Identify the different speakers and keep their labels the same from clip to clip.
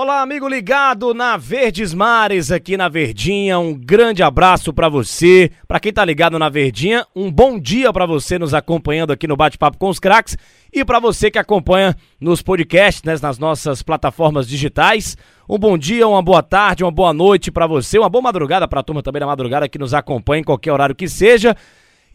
Speaker 1: Olá, amigo ligado na Verdes Mares, aqui na Verdinha. Um grande abraço para você. Para quem tá ligado na Verdinha, um bom dia para você nos acompanhando aqui no Bate-Papo com os Cracks e para você que acompanha nos podcasts, né, nas nossas plataformas digitais. Um bom dia, uma boa tarde, uma boa noite para você, uma boa madrugada para a turma também da madrugada que nos acompanha em qualquer horário que seja.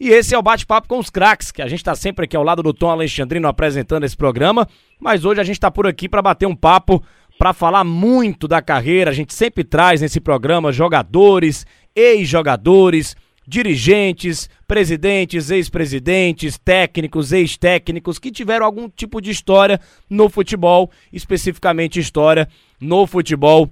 Speaker 1: E esse é o Bate-Papo com os Cracks, que a gente está sempre aqui ao lado do Tom Alexandrino apresentando esse programa, mas hoje a gente está por aqui para bater um papo para falar muito da carreira. A gente sempre traz nesse programa jogadores, ex-jogadores, dirigentes, presidentes, ex-presidentes, técnicos, ex-técnicos que tiveram algum tipo de história no futebol, especificamente história no futebol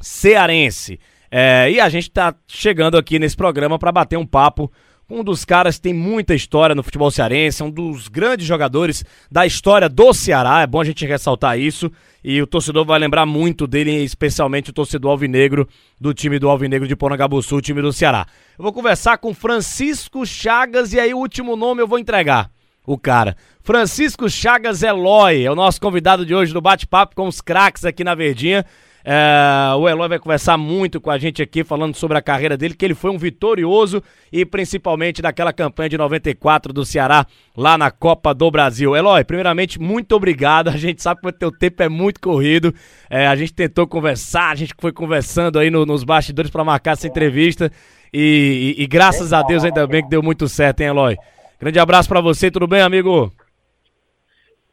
Speaker 1: cearense. É, e a gente está chegando aqui nesse programa para bater um papo um dos caras que tem muita história no futebol cearense, um dos grandes jogadores da história do Ceará, é bom a gente ressaltar isso, e o torcedor vai lembrar muito dele, especialmente o torcedor alvinegro do time do Alvinegro de Pornagabuçu, o time do Ceará. Eu vou conversar com Francisco Chagas, e aí o último nome eu vou entregar, o cara. Francisco Chagas Eloy, é o nosso convidado de hoje do bate-papo com os craques aqui na Verdinha. É, o Eloy vai conversar muito com a gente aqui, falando sobre a carreira dele, que ele foi um vitorioso e principalmente daquela campanha de 94 do Ceará lá na Copa do Brasil. Eloy, primeiramente, muito obrigado. A gente sabe que o teu tempo é muito corrido. É, a gente tentou conversar, a gente foi conversando aí no, nos bastidores para marcar essa entrevista e, e, e, graças a Deus ainda bem que deu muito certo, hein, Eloy? Grande abraço para você, tudo bem, amigo?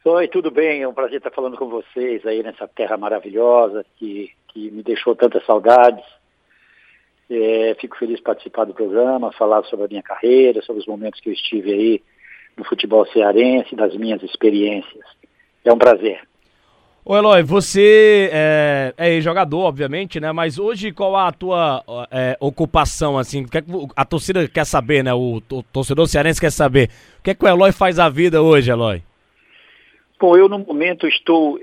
Speaker 2: Oi, tudo bem? É um prazer estar falando com vocês aí nessa terra maravilhosa que, que me deixou tantas saudades. É, fico feliz de participar do programa, falar sobre a minha carreira, sobre os momentos que eu estive aí no futebol cearense, das minhas experiências. É um prazer.
Speaker 1: Ô Eloy, você é, é jogador, obviamente, né? Mas hoje qual a tua é, ocupação, assim? Que, é que a torcida quer saber, né? O, o torcedor cearense quer saber. O que é que o Eloy faz a vida hoje, Eloy?
Speaker 2: Bom, eu no momento estou,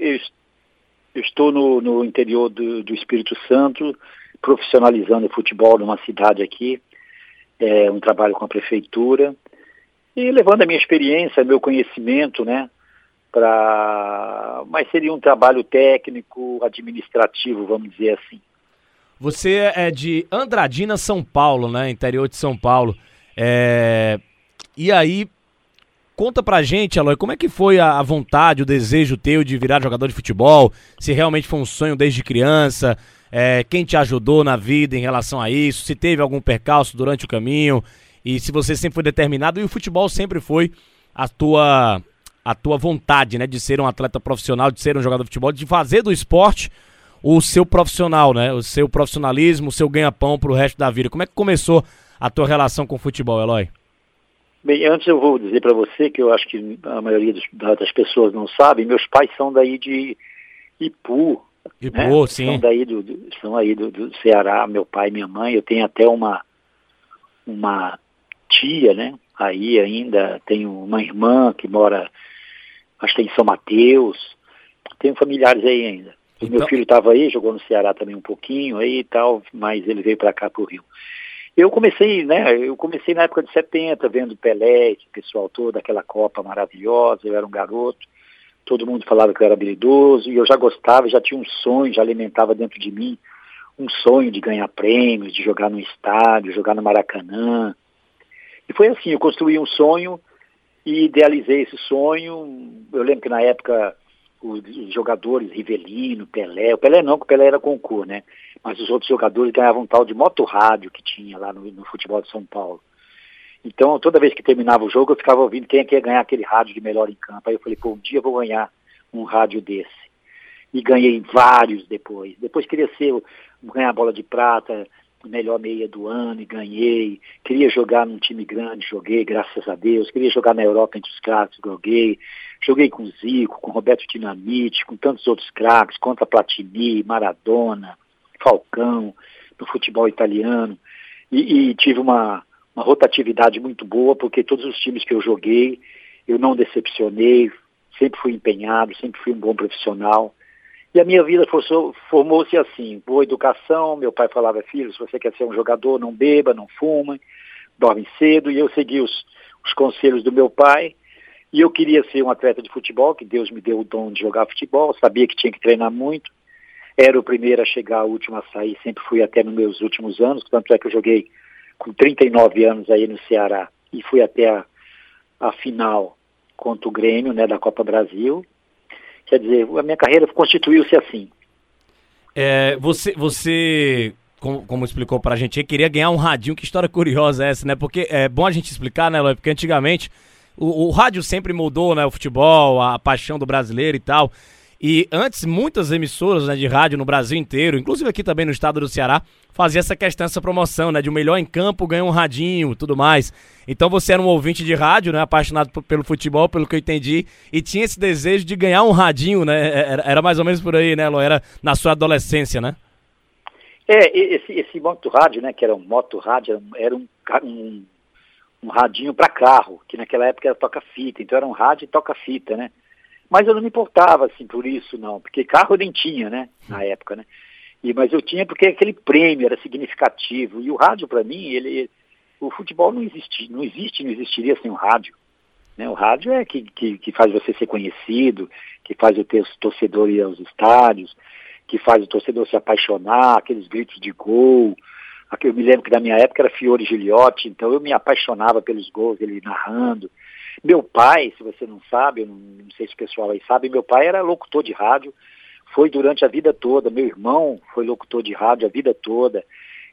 Speaker 2: estou no, no interior do, do, Espírito Santo, profissionalizando futebol numa cidade aqui, é, um trabalho com a prefeitura, e levando a minha experiência, meu conhecimento, né, para... Mas seria um trabalho técnico, administrativo, vamos dizer assim.
Speaker 1: Você é de Andradina, São Paulo, né, interior de São Paulo. É... E aí, Conta pra gente, Aloy, como é que foi a, vontade, o desejo teu de virar jogador de futebol? Se realmente foi um sonho desde criança? É, quem te ajudou na vida em relação a isso? Se teve algum percalço durante o caminho? E se você sempre foi determinado? E o futebol sempre foi a tua, a tua vontade, né? De ser um atleta profissional, de ser um jogador de futebol, de fazer do esporte o seu profissional, né? O seu profissionalismo, o seu ganha-pão pro resto da vida. Como é que começou a tua relação com o futebol, Eloy?
Speaker 2: Bem, antes eu vou dizer para você que eu acho que a maioria dos, das pessoas não sabe, meus pais são daí de Ipu.
Speaker 1: Ipu, né? sim.
Speaker 2: São daí do, do são aí do, do, Ceará, meu pai e minha mãe. Eu tenho até uma, uma tia, né? Aí ainda tenho uma irmã que mora, acho que em São Mateus. Tenho familiares aí ainda. Então... Meu filho estava aí, jogou no Ceará também um pouquinho aí e tal, mas ele veio para cá para o Rio. Eu comecei, né? Eu comecei na época de 70, vendo Pelé, pessoal todo, aquela Copa maravilhosa, eu era um garoto, todo mundo falava que eu era habilidoso, e eu já gostava, já tinha um sonho, já alimentava dentro de mim um sonho de ganhar prêmios, de jogar no estádio, jogar no Maracanã. E foi assim, eu construí um sonho e idealizei esse sonho. Eu lembro que na época os jogadores, Rivelino, Pelé, o Pelé não, porque o Pelé era concurso, né? Mas os outros jogadores ganhavam tal de moto rádio que tinha lá no, no, futebol de São Paulo. Então, toda vez que terminava o jogo, eu ficava ouvindo quem é que ia ganhar aquele rádio de melhor em campo. Aí eu falei, pô, um dia eu vou ganhar um rádio desse. E ganhei vários depois. Depois queria ser, ganhar bola de prata, melhor meia do ano e ganhei. Queria jogar num time grande, joguei, graças a Deus. Queria jogar na Europa entre os craques, joguei. Joguei com Zico, com Roberto Dinamite, com tantos outros craques, contra Platini, Maradona, Falcão, no futebol italiano. E, e tive uma, uma rotatividade muito boa, porque todos os times que eu joguei, eu não decepcionei, sempre fui empenhado, sempre fui um bom profissional. E a minha vida formou-se assim, boa educação, meu pai falava, filho, se você quer ser um jogador, não beba, não fuma, dorme cedo, e eu segui os, os conselhos do meu pai, e eu queria ser um atleta de futebol, que Deus me deu o dom de jogar futebol, sabia que tinha que treinar muito, era o primeiro a chegar, o último a sair, sempre fui até nos meus últimos anos, tanto é que eu joguei com 39 anos aí no Ceará e fui até a, a final contra o Grêmio, né, da Copa Brasil. Quer dizer, a minha carreira constituiu-se assim.
Speaker 1: É, você, você como, como explicou pra gente, queria ganhar um radinho. Que história curiosa é essa, né? Porque é bom a gente explicar, né, Eloy? Porque antigamente o, o rádio sempre mudou, né? O futebol, a paixão do brasileiro e tal. E antes, muitas emissoras né, de rádio no Brasil inteiro, inclusive aqui também no estado do Ceará, fazia essa questão, essa promoção, né? De o melhor em campo ganha um radinho tudo mais. Então você era um ouvinte de rádio, né? Apaixonado pelo futebol, pelo que eu entendi, e tinha esse desejo de ganhar um radinho, né? É, era, era mais ou menos por aí, né, Lo? Era na sua adolescência, né?
Speaker 2: É, esse, esse moto rádio, né? Que era um moto rádio, era um, um, um radinho para carro, que naquela época era toca-fita, então era um rádio e toca-fita, né? Mas eu não me importava, assim, por isso, não, porque carro eu nem tinha, né, na época, né? E, mas eu tinha porque aquele prêmio era significativo. E o rádio, para mim, ele, o futebol não existe, não existe, não existiria sem o rádio. Né? O rádio é que, que, que faz você ser conhecido, que faz o torcedor ir aos estádios, que faz o torcedor se apaixonar, aqueles gritos de gol. Eu me lembro que na minha época era Fiore Giliotti, então eu me apaixonava pelos gols, ele narrando. Meu pai, se você não sabe, eu não, não sei se o pessoal aí sabe, meu pai era locutor de rádio, foi durante a vida toda. Meu irmão foi locutor de rádio a vida toda.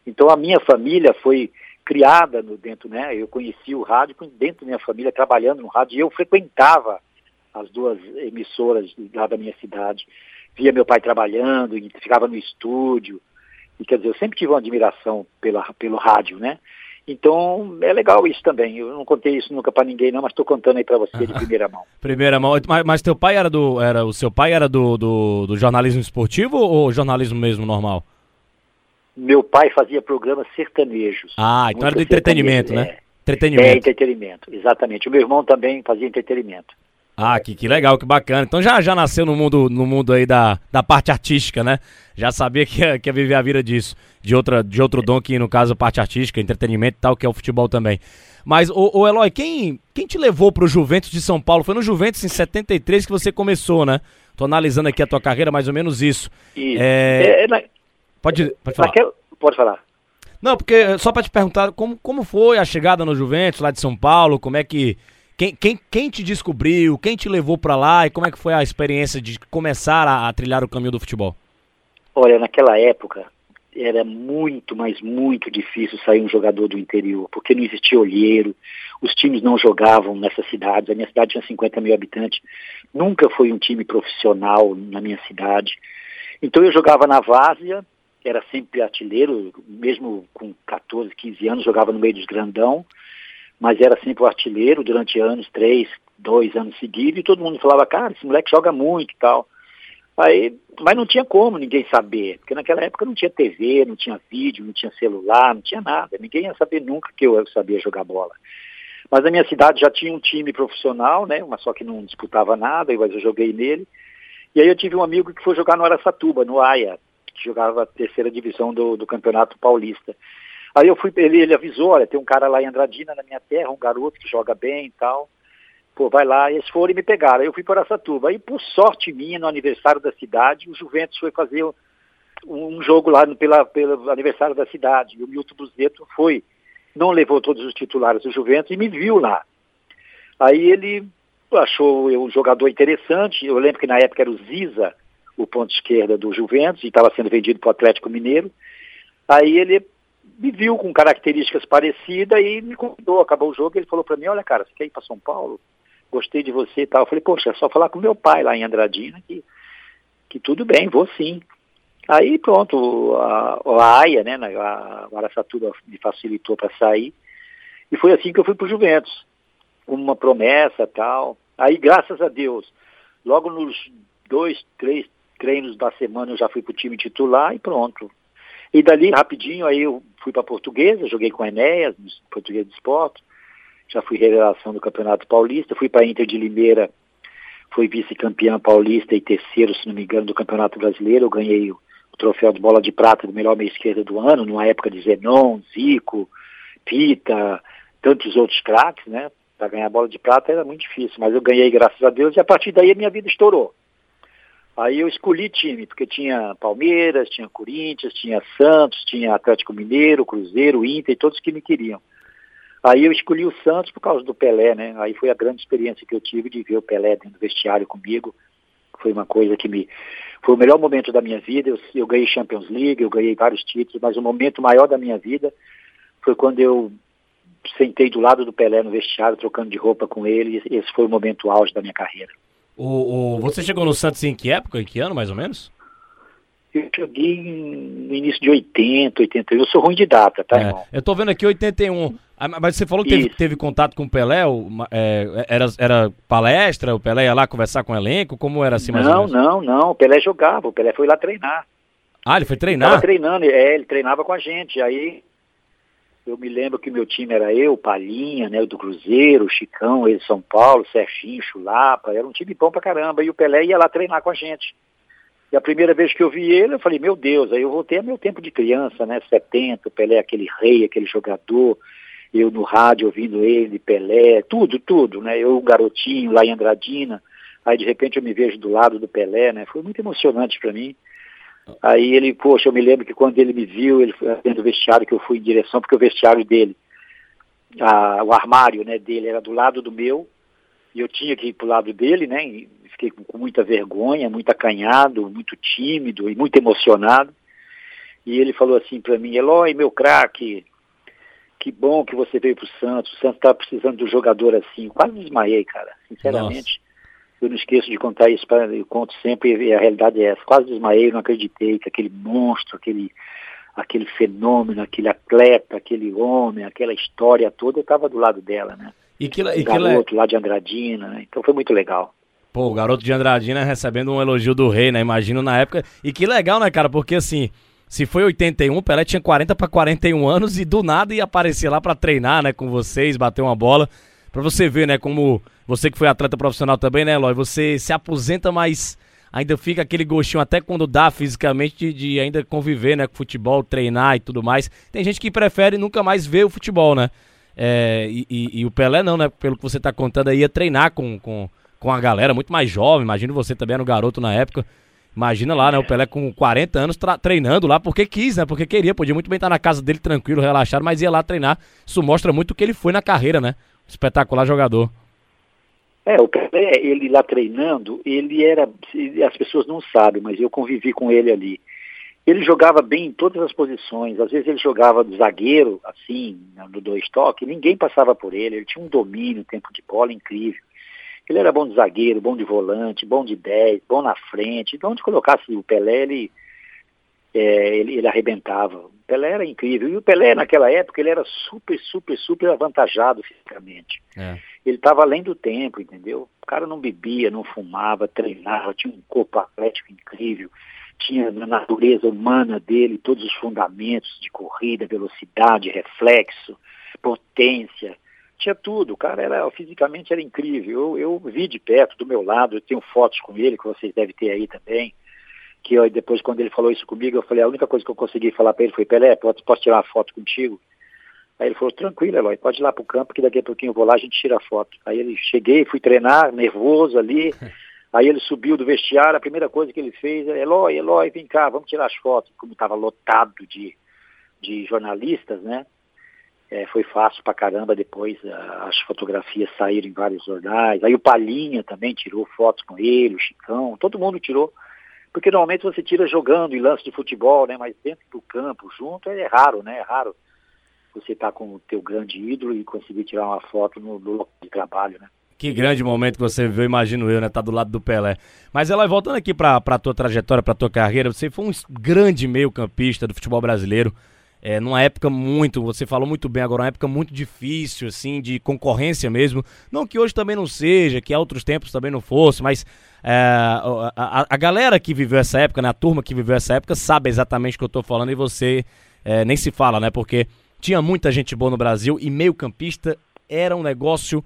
Speaker 2: Então a minha família foi criada no dentro, né? Eu conheci o rádio dentro da minha família, trabalhando no rádio, e eu frequentava as duas emissoras lá da minha cidade. Via meu pai trabalhando, ficava no estúdio. E quer dizer, eu sempre tive uma admiração pela, pelo rádio, né? Então é legal isso também. Eu não contei isso nunca para ninguém, não, mas estou contando aí para você de primeira mão.
Speaker 1: primeira mão. Mas, mas, teu pai era do. Era, o seu pai era do, do, do jornalismo esportivo ou jornalismo mesmo normal?
Speaker 2: Meu pai fazia programas sertanejos.
Speaker 1: Ah, então era do entretenimento, né?
Speaker 2: É. Entretenimento. É, entretenimento, exatamente. O meu irmão também fazia entretenimento.
Speaker 1: Ah, que, que legal, que bacana. Então já, já nasceu no mundo, no mundo aí da, da parte artística, né? Já sabia que ia, que ia viver a vida disso. De, outra, de outro dom que, no caso, parte artística, entretenimento e tal, que é o futebol também. Mas, ô, ô Eloy, quem, quem te levou pro Juventus de São Paulo? Foi no Juventus em 73 que você começou, né? Tô analisando aqui a tua carreira, mais ou menos isso.
Speaker 2: isso. É... É, na...
Speaker 1: pode, pode falar.
Speaker 2: Naquela... Pode falar.
Speaker 1: Não, porque só para te perguntar, como, como foi a chegada no Juventus, lá de São Paulo? Como é que quem, quem, quem te descobriu, quem te levou para lá e como é que foi a experiência de começar a, a trilhar o caminho do futebol?
Speaker 2: Olha, naquela época era muito, mas muito difícil sair um jogador do interior, porque não existia olheiro, os times não jogavam nessas cidades, a minha cidade tinha 50 mil habitantes, nunca foi um time profissional na minha cidade. Então eu jogava na Várzea, era sempre artilheiro, mesmo com 14, 15 anos, jogava no meio dos grandão, mas era sempre o artilheiro durante anos, três, dois anos seguidos, e todo mundo falava, cara, esse moleque joga muito e tal. Aí, mas não tinha como ninguém saber, porque naquela época não tinha TV, não tinha vídeo, não tinha celular, não tinha nada. Ninguém ia saber nunca que eu sabia jogar bola. Mas a minha cidade já tinha um time profissional, né? Mas só que não disputava nada, mas eu joguei nele. E aí eu tive um amigo que foi jogar no Aracatuba, no AIA, que jogava a terceira divisão do, do Campeonato Paulista. Aí eu fui, ele, ele avisou, olha, tem um cara lá em Andradina, na minha terra, um garoto que joga bem e tal. Pô, vai lá, eles foram e me pegaram. Aí eu fui para Aracatuba. Aí, por sorte minha, no aniversário da cidade, o Juventus foi fazer um jogo lá no, pela, pelo aniversário da cidade. E o Milton Buzeto foi, não levou todos os titulares do Juventus e me viu lá. Aí ele achou eu um jogador interessante. Eu lembro que na época era o Ziza, o ponto esquerda do Juventus, e estava sendo vendido para o Atlético Mineiro. Aí ele me viu com características parecidas e me convidou. Acabou o jogo ele falou para mim, olha cara, você quer ir para São Paulo? Gostei de você e tal. Eu falei, poxa, é só falar com meu pai lá em Andradina que, que tudo bem, vou sim. Aí pronto, a, a AIA, né, a Araçatuba me facilitou para sair. E foi assim que eu fui para o Juventus, com uma promessa tal. Aí, graças a Deus, logo nos dois, três treinos da semana eu já fui para o time titular e pronto. E dali, rapidinho, aí eu fui para a Portuguesa, joguei com Enéas, no Português de Esporte, já fui revelação do Campeonato Paulista, fui para a Inter de Limeira, fui vice-campeão paulista e terceiro, se não me engano, do Campeonato Brasileiro, eu ganhei o, o troféu de bola de prata do melhor meia esquerda do ano, numa época de Zenon, Zico, Pita, tantos outros craques, né? Para ganhar a bola de prata era muito difícil, mas eu ganhei graças a Deus e a partir daí a minha vida estourou. Aí eu escolhi time, porque tinha Palmeiras, tinha Corinthians, tinha Santos, tinha Atlético Mineiro, Cruzeiro, Inter, todos que me queriam. Aí eu escolhi o Santos por causa do Pelé, né? Aí foi a grande experiência que eu tive de ver o Pelé dentro do vestiário comigo. Foi uma coisa que me. Foi o melhor momento da minha vida. Eu, eu ganhei Champions League, eu ganhei vários títulos, mas o momento maior da minha vida foi quando eu sentei do lado do Pelé no vestiário, trocando de roupa com ele. Esse foi o momento auge da minha carreira.
Speaker 1: O, o, você chegou no Santos em que época? Em que ano, mais ou menos?
Speaker 2: Eu cheguei no início de 80, 81. Eu sou ruim de data, tá, é, irmão?
Speaker 1: Eu tô vendo aqui 81. Ah, mas você falou que teve, teve, contato com o Pelé? É, era, era palestra? O Pelé ia lá conversar com o elenco? Como era assim mais
Speaker 2: Não, não, não. O Pelé jogava. O Pelé foi lá treinar.
Speaker 1: Ah, ele foi treinar?
Speaker 2: Ele treinando. É, ele treinava com a gente. Aí eu me lembro que meu time era eu, Palinha, né, do Cruzeiro, Chicão, ele São Paulo, Serginho, Chulapa, era um time bom pra caramba, e o Pelé ia lá treinar com a gente. E a primeira vez que eu vi ele, eu falei, meu Deus, aí eu voltei a meu tempo de criança, né, 70, o Pelé aquele rei, aquele jogador, eu no rádio ouvindo ele, Pelé, tudo, tudo, né, eu um garotinho lá em Andradina, aí de repente eu me vejo do lado do Pelé, né, foi muito emocionante para mim. Aí ele, poxa, eu me lembro que quando ele me viu, ele foi dentro do vestiário que eu fui em direção, porque o vestiário dele, a, o armário né, dele era do lado do meu, e eu tinha que ir pro lado dele, né? E fiquei com, com muita vergonha, muito acanhado, muito tímido e muito emocionado. E ele falou assim para mim, Eloy, meu craque, que bom que você veio pro Santos, o Santos tá precisando de um jogador assim. Quase desmaiei, cara, sinceramente. Nossa. Eu não esqueço de contar isso, pra, eu conto sempre e a realidade é essa. Quase desmaiei, não acreditei que aquele monstro, aquele, aquele fenômeno, aquele atleta, aquele homem, aquela história toda, estava do lado dela, né?
Speaker 1: E que, e
Speaker 2: garoto que... lá de Andradina, né? Então foi muito legal.
Speaker 1: Pô, o garoto de Andradina recebendo um elogio do rei, né? Imagino na época. E que legal, né, cara? Porque assim, se foi 81, o Pelé tinha 40 para 41 anos e do nada ia aparecer lá para treinar, né, com vocês, bater uma bola. Pra você ver, né, como você que foi atleta profissional também, né, Eloy? Você se aposenta, mas ainda fica aquele gostinho até quando dá fisicamente de, de, ainda conviver, né, com futebol, treinar e tudo mais. Tem gente que prefere nunca mais ver o futebol, né? É, e, e, e, o Pelé não, né? Pelo que você tá contando aí, ia treinar com, com, com a galera muito mais jovem. Imagino você também era um garoto na época. Imagina lá, né? O Pelé com 40 anos treinando lá porque quis, né? Porque queria. Podia muito bem estar na casa dele tranquilo, relaxado, mas ia lá treinar. Isso mostra muito o que ele foi na carreira, né? Espetacular jogador.
Speaker 2: É, o Pelé, ele lá treinando, ele era, as pessoas não sabem, mas eu convivi com ele ali. Ele jogava bem em todas as posições, às vezes ele jogava do zagueiro, assim, no dois toques, ninguém passava por ele, ele tinha um domínio, tempo de bola incrível. Ele era bom de zagueiro, bom de volante, bom de 10, bom na frente, então onde colocasse o Pelé, ele, é, ele, ele arrebentava. O Pelé era incrível, e o Pelé naquela época, ele era super, super, super avantajado fisicamente. É ele estava além do tempo, entendeu? O cara não bebia, não fumava, treinava, tinha um corpo atlético incrível, tinha na natureza humana dele todos os fundamentos de corrida, velocidade, reflexo, potência, tinha tudo. O cara era fisicamente era incrível. Eu, eu vi de perto, do meu lado, eu tenho fotos com ele que vocês devem ter aí também. Que eu, depois, quando ele falou isso comigo, eu falei: a única coisa que eu consegui falar para ele foi: Pelé, posso, posso tirar uma foto contigo? Aí ele falou, tranquilo, Eloy, pode ir lá pro campo que daqui a pouquinho eu vou lá, a gente tira a foto. Aí ele cheguei, fui treinar, nervoso ali. Aí ele subiu do vestiário, a primeira coisa que ele fez é, Eloy, Eloy, vem cá, vamos tirar as fotos. Como estava lotado de, de jornalistas, né? É, foi fácil pra caramba depois as fotografias saíram em vários jornais. Aí o Palinha também tirou fotos com ele, o Chicão, todo mundo tirou. Porque normalmente você tira jogando em lance de futebol, né? Mas dentro do campo, junto, é raro, né? É raro você estar tá com o teu grande ídolo e conseguir tirar uma foto no, no local de trabalho, né?
Speaker 1: Que grande momento que você viveu, imagino eu, né? Tá do lado do Pelé. Mas ela voltando aqui pra, pra tua trajetória, pra tua carreira, você foi um grande meio-campista do futebol brasileiro. É, numa época muito, você falou muito bem agora, uma época muito difícil, assim, de concorrência mesmo. Não que hoje também não seja, que há outros tempos também não fosse, mas é, a, a, a, galera que viveu essa época, né, a turma que viveu essa época, sabe exatamente o que eu tô falando e você é, nem se fala, né? Porque tinha muita gente boa no Brasil e meio-campista era um negócio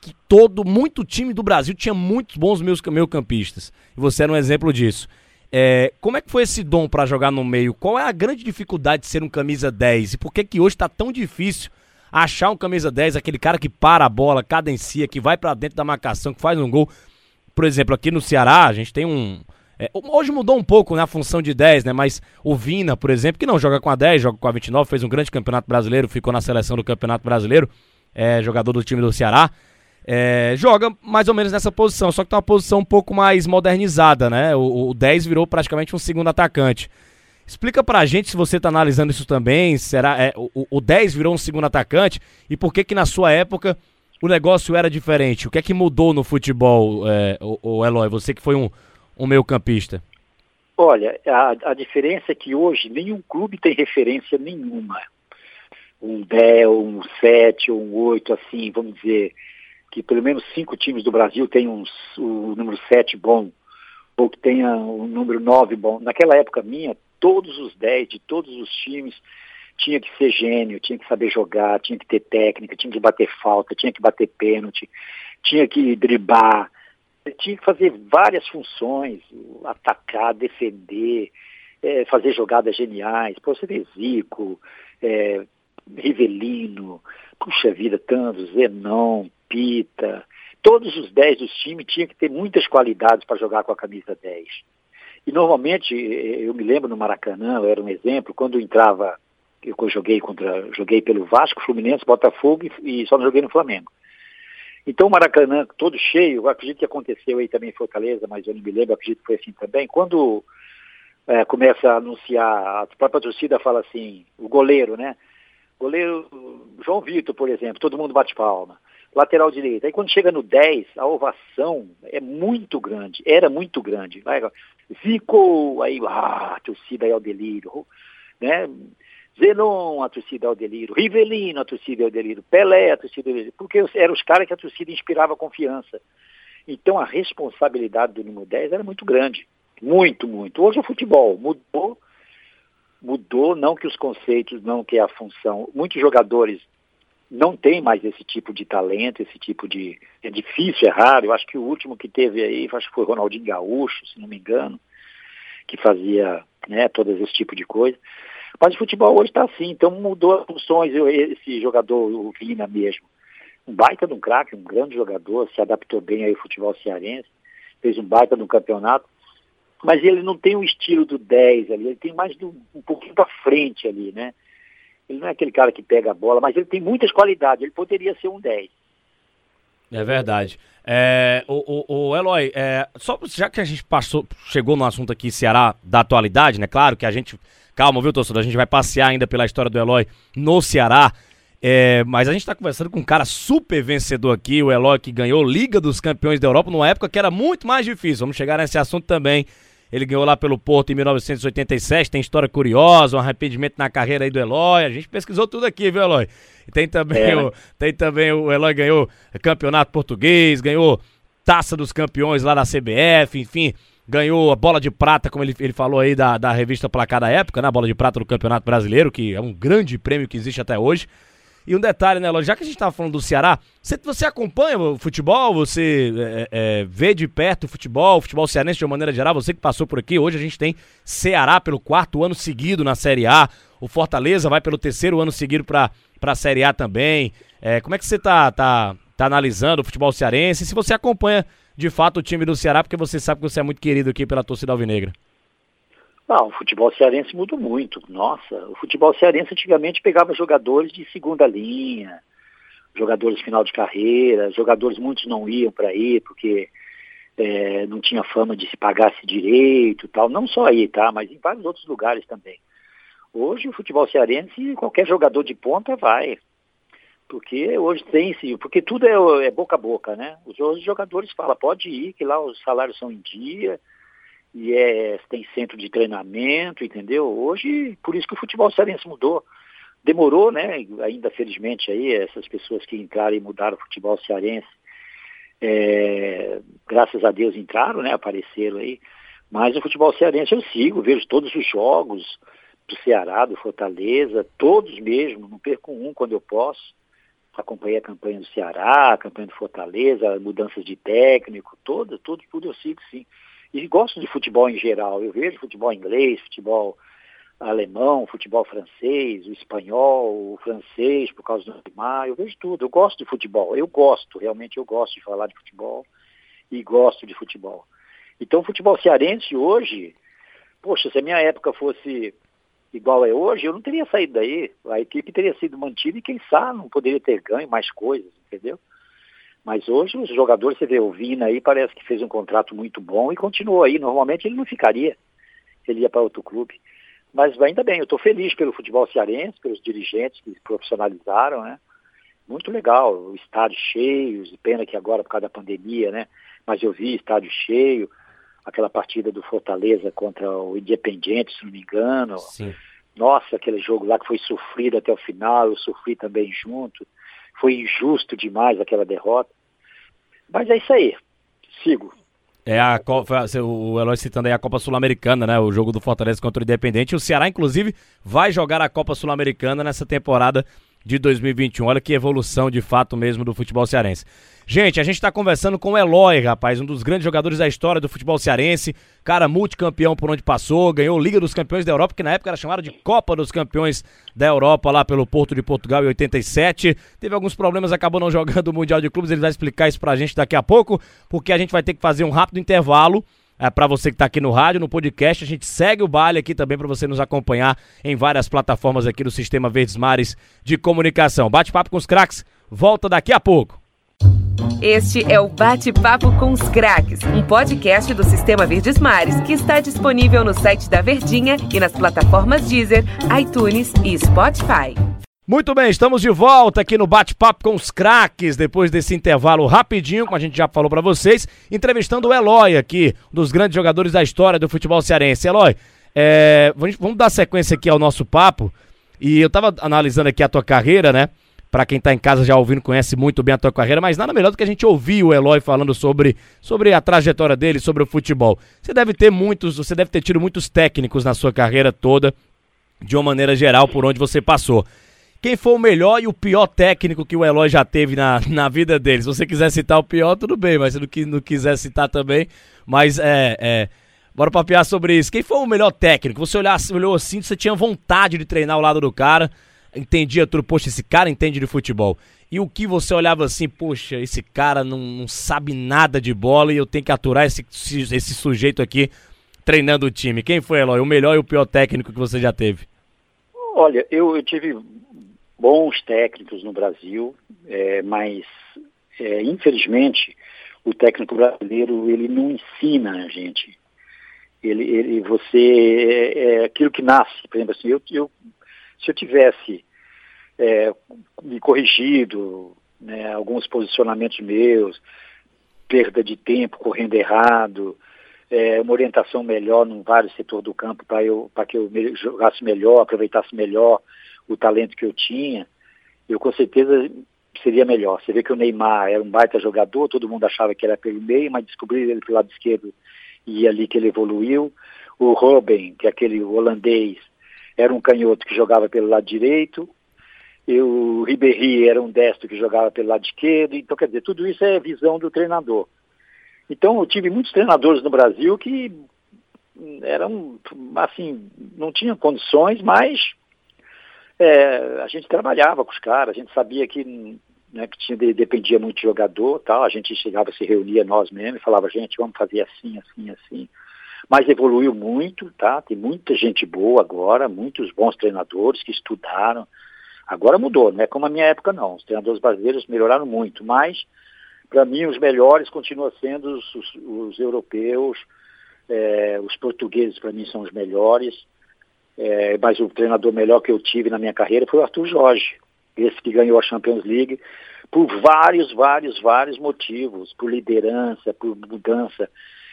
Speaker 1: que todo, muito time do Brasil tinha muitos bons meio-campistas. E você era um exemplo disso. É, como é que foi esse dom para jogar no meio? Qual é a grande dificuldade de ser um camisa 10? E por que que hoje está tão difícil achar um camisa 10, aquele cara que para a bola, cadencia, que vai para dentro da marcação, que faz um gol? Por exemplo, aqui no Ceará, a gente tem um, É, hoje mudou um pouco né, a função de 10, né? Mas o Vina, por exemplo, que não joga com a 10, joga com a 29, fez um grande campeonato brasileiro, ficou na seleção do campeonato brasileiro, é jogador do time do Ceará. É, joga mais ou menos nessa posição, só que tá uma posição um pouco mais modernizada, né? O, o 10 virou praticamente um segundo atacante. Explica pra gente se você tá analisando isso também, será é, o, o 10 virou um segundo atacante e por que que na sua época o negócio era diferente? O que é que mudou no futebol, é, o, o Eloy? Você que foi um, um meio campista.
Speaker 2: Olha, a, a diferença é que hoje nenhum clube tem referência nenhuma. Um 10, um 7, um 8, assim, vamos dizer, que pelo menos cinco times do Brasil têm um, o número 7 bom, ou que tenha o número 9 bom. Naquela época minha, todos os 10 de todos os times tinha que ser gênio, tinha que saber jogar, tinha que ter técnica, tinha que bater falta, tinha que bater pênalti, tinha que driblar, tinha que fazer várias funções, atacar, defender, é, fazer jogadas geniais. Pô, você vê Zico, é, Rivelino, puxa vida, tantos, Zenon, Pita, todos os 10 dos times tinham que ter muitas qualidades para jogar com a camisa 10. E normalmente, eu me lembro no Maracanã, eu era um exemplo, quando entrava, eu joguei contra, joguei pelo Vasco, Fluminense, Botafogo e, e só não joguei no Flamengo. Então o Maracanã todo cheio, acredito que aconteceu aí também em Fortaleza, mas eu não me lembro, acredito que foi assim também. Quando é, começa a anunciar, a própria torcida fala assim, o goleiro, né? Goleiro João Vitor, por exemplo, todo mundo bate palma. Lateral direito. Aí quando chega no 10, a ovação é muito grande, era muito grande. Vai, Zico, aí ah, torcida aí ao delírio, né? Zenon, a torcida ao delírio, Rivelino, a torcida ao delírio, Pelé, a torcida ao delírio, porque eram os caras que a torcida inspirava confiança. Então a responsabilidade do número 10 era muito grande, muito, muito. Hoje o futebol mudou, mudou, não que os conceitos, não que a função. Muitos jogadores não têm mais esse tipo de talento, esse tipo de. É difícil, é raro. Eu acho que o último que teve aí, acho que foi Ronaldinho Gaúcho, se não me engano, que fazia né, todo esse tipo de coisa. Mas o futebol hoje está assim, então mudou as funções. esse jogador, o Vina mesmo, um baita de um craque, um grande jogador, se adaptou bem ao futebol cearense, fez um baita de um campeonato, mas ele não tem o estilo do 10 ali, ele tem mais do, um pouquinho para frente ali, né? Ele não é aquele cara que pega a bola, mas ele tem muitas qualidades, ele poderia ser um 10.
Speaker 1: É verdade. É, o, o, o Eloy, é, só já que a gente passou, chegou no assunto aqui Ceará da atualidade, né? Claro que a gente Calma, viu, torcedor? A gente vai passear ainda pela história do Eloy no Ceará. É, mas a gente está conversando com um cara super vencedor aqui, o Eloy, que ganhou Liga dos Campeões da Europa numa época que era muito mais difícil. Vamos chegar nesse assunto também. Ele ganhou lá pelo Porto em 1987, tem história curiosa, um arrependimento na carreira aí do Eloy. A gente pesquisou tudo aqui, viu, Eloy? E tem também, é. o, tem também o Eloy ganhou campeonato português, ganhou taça dos campeões lá da CBF, enfim ganhou a bola de prata, como ele, ele falou aí da, da revista Placar da época, né? A bola de prata do Campeonato Brasileiro, que é um grande prêmio que existe até hoje. E um detalhe, né, já que a gente estava falando do Ceará, você, você acompanha o futebol, você é, é, vê de perto o futebol, o futebol cearense de uma maneira geral, você que passou por aqui, hoje a gente tem Ceará pelo quarto ano seguido na Série A, o Fortaleza vai pelo terceiro ano seguido para a Série A também. É, como é que você tá, tá, tá analisando o futebol cearense? Se você acompanha de fato o time do Ceará, porque você sabe que você é muito querido aqui pela torcida alvinegra.
Speaker 2: O futebol cearense mudou muito. Nossa, o futebol cearense antigamente pegava jogadores de segunda linha, jogadores final de carreira, jogadores muitos não iam para aí porque é, não tinha fama de se pagasse direito tal. Não só aí, tá? Mas em vários outros lugares também. Hoje o futebol cearense, qualquer jogador de ponta vai porque hoje tem sim, porque tudo é, é, boca a boca, né? Os, os jogadores falam, pode ir, que lá os salários são em dia, e é, tem centro de treinamento, entendeu? Hoje, por isso que o futebol cearense mudou. Demorou, né? Ainda felizmente aí, essas pessoas que entraram e mudaram o futebol cearense, é, graças a Deus entraram, né? Apareceram aí. Mas o futebol cearense eu sigo, vejo todos os jogos do Ceará, do Fortaleza, todos mesmo, não perco um quando eu posso acompanhei a campanha do Ceará, a campanha do Fortaleza, mudanças de técnico, todas, tudo, tudo eu sigo sim. E gosto de futebol em geral. Eu vejo futebol inglês, futebol alemão, futebol francês, o espanhol, o francês, por causa do Neymar, eu vejo tudo. Eu gosto de futebol. Eu gosto, realmente eu gosto de falar de futebol e gosto de futebol. Então o futebol cearense hoje, poxa, se a minha época fosse igual é hoje, eu não teria saído daí. A equipe teria sido mantida e quem sabe não poderia ter ganho mais coisas, entendeu? Mas hoje os jogadores, você vê o Vina aí, parece que fez um contrato muito bom e continuou aí. Normalmente ele não ficaria, ele ia para outro clube. Mas ainda bem, eu estou feliz pelo futebol cearense, pelos dirigentes que se profissionalizaram, né? Muito legal, o estádio cheio, pena que agora por causa da pandemia, né? Mas eu vi estádio cheio, aquela partida do Fortaleza contra o Independiente, se não me engano. Sim. Nossa, aquele jogo lá que foi sofrido até o final, eu sofri também junto. Foi injusto demais aquela derrota. Mas é isso aí. Sigo.
Speaker 1: É a o Eloy citando aí a Copa Sul-Americana, né? O jogo do Fortaleza contra o Independente. O Ceará, inclusive, vai jogar a Copa Sul-Americana nessa temporada de 2021. Olha que evolução de fato mesmo do futebol cearense. Gente, a gente está conversando com o Eloy, rapaz, um dos grandes jogadores da história do futebol cearense, cara multicampeão por onde passou, ganhou Liga dos Campeões da Europa, que na época era chamada de Copa dos Campeões da Europa, lá pelo Porto de Portugal em 87. Teve alguns problemas, acabou não jogando o Mundial de Clubes, ele vai explicar isso pra gente daqui a pouco, porque a gente vai ter que fazer um rápido intervalo é, para você que está aqui no rádio, no podcast. A gente segue o baile aqui também para você nos acompanhar em várias plataformas aqui do Sistema Verdes Mares de Comunicação. Bate-papo com os craques, volta daqui a pouco.
Speaker 3: Este é o Bate-Papo com os Craques, um podcast do Sistema Verdes Mares que está disponível no site da Verdinha e nas plataformas Deezer, iTunes e Spotify.
Speaker 1: Muito bem, estamos de volta aqui no Bate-Papo com os Craques, depois desse intervalo rapidinho, como a gente já falou para vocês, entrevistando o Eloy aqui, um dos grandes jogadores da história do futebol cearense. Eloy, é, vamos dar sequência aqui ao nosso papo, e eu tava analisando aqui a tua carreira, né? Para quem tá em casa já ouvindo, conhece muito bem a tua carreira, mas nada melhor do que a gente ouvir o Eloy falando sobre, sobre a trajetória dele, sobre o futebol. Você deve ter muitos, você deve ter tido muitos técnicos na sua carreira toda, de uma maneira geral, por onde você passou quem foi o melhor e o pior técnico que o Eloy já teve na, na vida dele. Se você quiser citar o pior, tudo bem, mas se não, não quiser citar também. Mas é, é. Bora papear sobre isso. Quem foi o melhor técnico? Você olhar, olhou assim, você tinha vontade de treinar ao lado do cara, entendia tudo, poxa, esse cara entende de futebol. E o que você olhava assim, poxa, esse cara não, não sabe nada de bola e eu tenho que aturar esse, esse sujeito aqui treinando o time. Quem foi, Eloy? O melhor e o pior técnico que você já teve?
Speaker 2: Olha, eu, eu tive bons técnicos no Brasil, é, mas é, infelizmente o técnico brasileiro ele não ensina a gente. Ele, ele você é, é aquilo que nasce, por exemplo assim, eu, eu se eu tivesse é, me corrigido né, alguns posicionamentos meus, perda de tempo correndo errado, é, uma orientação melhor num vários setores do campo para eu para que eu jogasse melhor, aproveitasse melhor o talento que eu tinha, eu com certeza seria melhor. Você vê que o Neymar era um baita jogador, todo mundo achava que era pelo meio, mas descobriram ele pelo lado esquerdo e ali que ele evoluiu. O Robin, que é aquele holandês, era um canhoto que jogava pelo lado direito. E o Ribéry era um destro que jogava pelo lado esquerdo. Então, quer dizer, tudo isso é visão do treinador. Então, eu tive muitos treinadores no Brasil que eram, assim, não tinham condições, mas é, a gente trabalhava com os caras, a gente sabia que, né, que tinha, dependia muito de jogador tal, a gente chegava, se reunia nós mesmos e falava, gente, vamos fazer assim, assim, assim. Mas evoluiu muito, tá? Tem muita gente boa agora, muitos bons treinadores que estudaram. Agora mudou, não é como a minha época não. Os treinadores brasileiros melhoraram muito, mas para mim os melhores continuam sendo os, os, os europeus, é, os portugueses para mim são os melhores. É, mas o treinador melhor que eu tive na minha carreira foi o Arthur Jorge, esse que ganhou a Champions League, por vários, vários, vários motivos, por liderança, por mudança.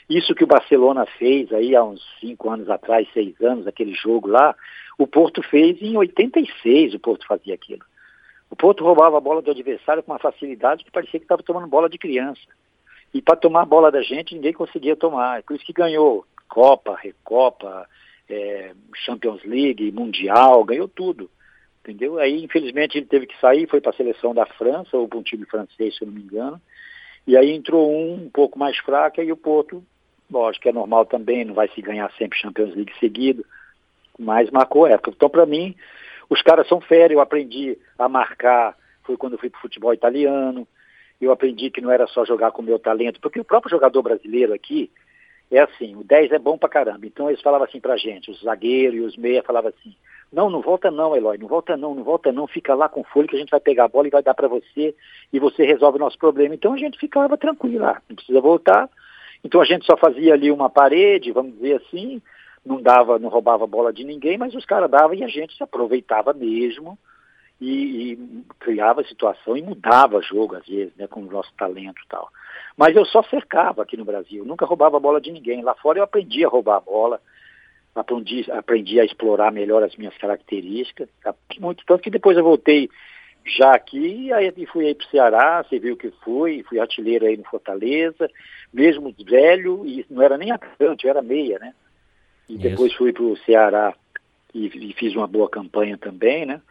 Speaker 2: Isso que o Barcelona fez aí há uns cinco anos atrás, seis anos, aquele jogo lá, o Porto fez em 86, o Porto fazia aquilo. O Porto roubava a bola do adversário com uma facilidade que parecia que estava tomando bola de criança. E para tomar a bola da gente, ninguém conseguia tomar. Por isso que ganhou Copa, Recopa, é, Champions League, Mundial, ganhou tudo. Entendeu? Aí, infelizmente, ele teve que sair, foi para a seleção da França, ou para um time francês, se eu não me engano. E aí entrou um um pouco mais fraco, e o Porto, lógico que é normal também, não vai se ganhar sempre Champions League seguido, mas marcou época. Então, para mim, os caras são férias, eu aprendi a marcar, foi quando eu fui para o futebol italiano, eu aprendi que não era só jogar com o meu talento, porque o próprio jogador brasileiro aqui, é assim, o 10 é bom pra caramba. Então eles falavam assim pra gente, os zagueiros e os meia falavam assim, não, não volta não, Eloy, não volta não, não volta não, fica lá com folha que a gente vai pegar a bola e vai dar para você e você resolve o nosso problema. Então a gente ficava tranquilo lá, não precisa voltar. Então a gente só fazia ali uma parede, vamos dizer assim, não dava, não roubava bola de ninguém, mas os caras davam e a gente se aproveitava mesmo e, e criava situação e mudava jogo às vezes, né, com o nosso talento e tal. Mas eu só cercava aqui no Brasil, nunca roubava a bola de ninguém. Lá fora eu aprendi a roubar a bola, aprendi, aprendi a explorar melhor as minhas características, muito tanto que depois eu voltei já aqui, e fui aí para o Ceará, você viu que fui, fui artilheiro aí no Fortaleza, mesmo velho, e não era nem atacante, eu era meia, né? E Isso. depois fui para o Ceará e, e, fiz uma boa campanha também, né?